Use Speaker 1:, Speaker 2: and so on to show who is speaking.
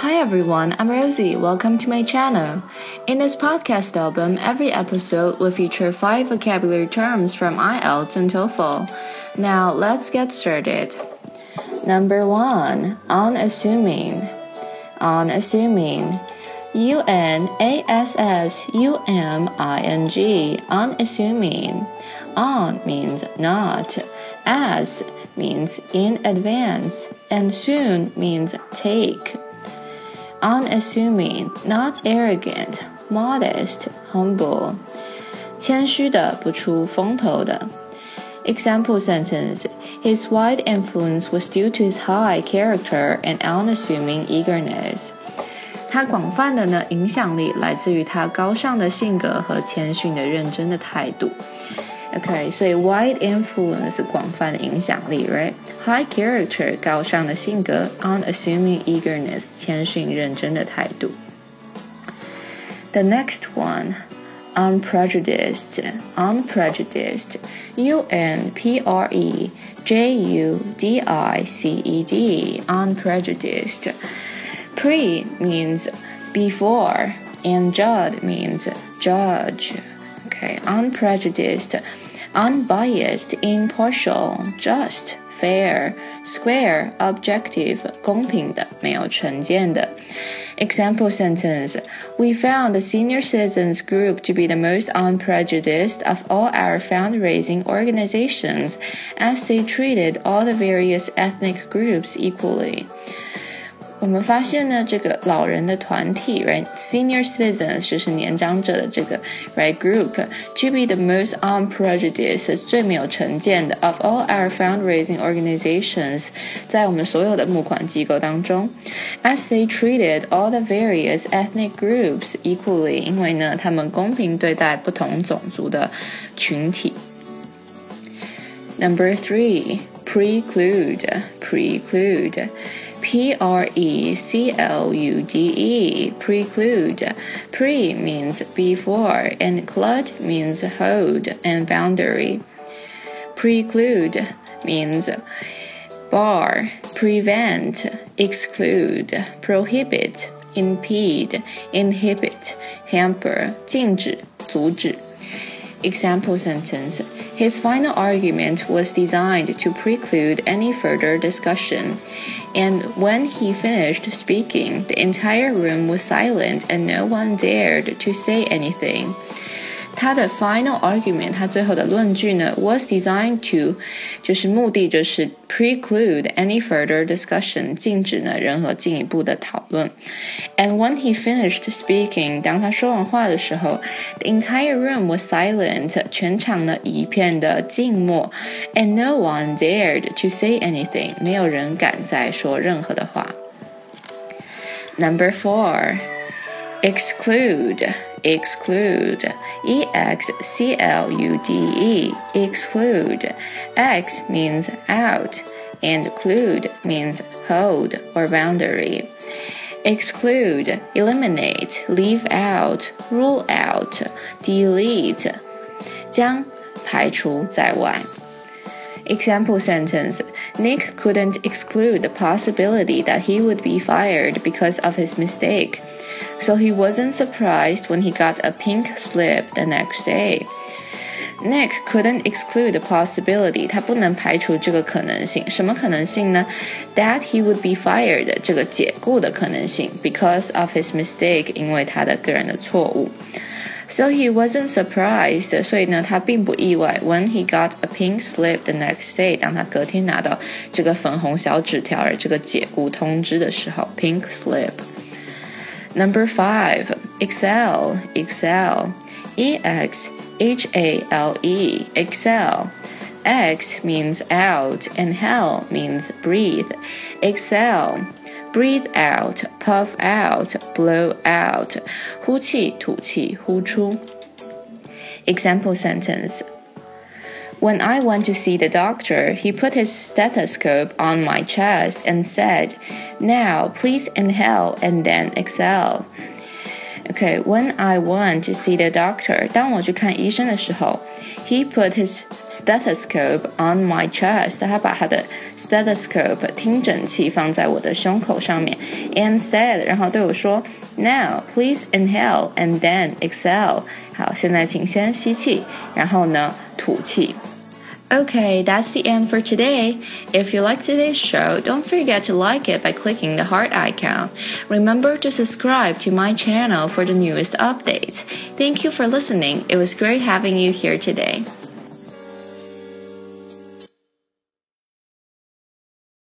Speaker 1: Hi everyone, I'm Rosie. Welcome to my channel. In this podcast album, every episode will feature five vocabulary terms from IELTS and TOEFL. Now let's get started. Number one, unassuming. Unassuming. U N A S S U M I N G. Unassuming. On means not. As means in advance. And soon means take unassuming, not arrogant, modest, humble. 谦虚的，不出风头的。Example sentence: His wide influence was due to his high character and unassuming eagerness. 他广泛的呢影响力来自于他高尚的性格和谦逊的认真的态度。 OK，所以 wide influence 广泛的影响力，right？High character 高尚的性格，unassuming eagerness 谦逊认真的态度。The next one, unprejudiced, unprejudiced, U N P R E J U D I C E D, unprejudiced. Pre means before, and jud means judge. Okay, unprejudiced unbiased, impartial, just, fair, square, objective, 公平的，没有成见的。Example sentence We found the senior citizens group to be the most unprejudiced of all our fundraising organizations, as they treated all the various ethnic groups equally. 我们发现呢，这个老人的团体，right，senior citizens 就是年长者的这个 right group，to be the most unprejudiced 最没有成见的 of all our fundraising organizations，在我们所有的募款机构当中，as they treated all the various ethnic groups equally，因为呢，他们公平对待不同种族的群体。Number three, preclude, preclude. P R E C L U D E, preclude. Pre means before, and clude means hold and boundary. Preclude means bar, prevent, exclude, prohibit, impede, inhibit, hamper, 禁止、阻止。Example sentence His final argument was designed to preclude any further discussion and when he finished speaking, the entire room was silent and no one dared to say anything. 他的 final argument，他最后的论据呢，was designed to，就是目的就是 preclude any further discussion，禁止呢任何进一步的讨论。And when he finished speaking，当他说完话的时候，the entire room was silent，全场呢一片的静默，and no one dared to say anything，没有人敢再说任何的话。Number four, exclude exclude. E X C L U D E, exclude. X means out, and clude means hold or boundary. Exclude, eliminate, leave out, rule out, delete. 将排除在外。Example sentence Nick couldn't exclude the possibility that he would be fired because of his mistake so he wasn't surprised when he got a pink slip the next day. Nick couldn't exclude the possibility，他不能排除这个可能性。什么可能性呢？That he would be fired，这个解雇的可能性，because of his mistake，因为他的个人的错误。 so he wasn't surprised. surprised，所以呢，他并不意外。When he got a pink slip the next day，当他隔天拿到这个粉红小纸条儿，这个解雇通知的时候，pink slip。Number five, exhale, exhale, E X H A L E, exhale. X means out and hell means breathe. exhale Breathe out, puff out, blow out. 呼气,吐气,呼出. Example sentence when I went to see the doctor, he put his stethoscope on my chest and said, Now, please inhale and then exhale. Okay, when I went to see the doctor, 当我去看医生的时候 He put his stethoscope on my chest. 他把他的 stethoscope 听诊器放在我的胸口上面，and said，然后对我说，Now please inhale and then exhale。好，现在请先吸气，然后呢吐气。 Okay, that's the end for today. If you like today's show, don't forget to like it by clicking the heart icon. Remember to subscribe to my channel for the newest updates. Thank you for listening. It was great having you here today.